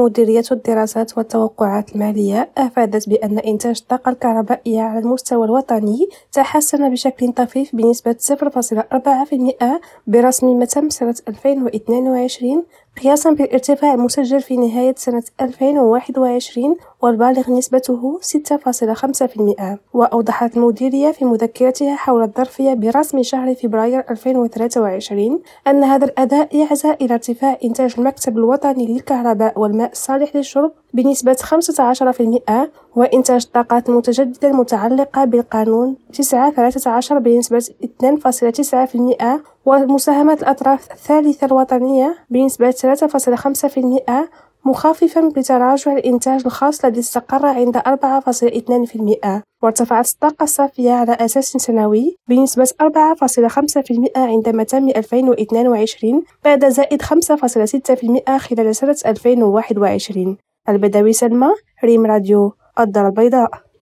مديرية الدراسات والتوقعات المالية أفادت بأن إنتاج الطاقة الكهربائية على المستوى الوطني تحسن بشكل طفيف بنسبة 0.4% برسم متم سنة 2022 قياسا بالارتفاع المسجل في نهاية سنة 2021 والبالغ نسبته 6.5% وأوضحت المديرية في مذكرتها حول الظرفية برسم شهر فبراير 2023 أن هذا الأداء يعزى إلى ارتفاع إنتاج المكتب الوطني للكهرباء والماء الصالح للشرب بنسبة 15% وإنتاج الطاقات المتجددة المتعلقة بالقانون 913 بنسبة 2.9% ومساهمات الأطراف الثالثة الوطنية بنسبة 3.5% مخففا بتراجع الإنتاج الخاص الذي استقر عند 4.2% وارتفعت الطاقة الصافية على أساس سنوي بنسبة 4.5% عندما تم 2022 بعد زائد 5.6% خلال سنة 2021 البدوي سلمى ريم راديو الدار البيضاء.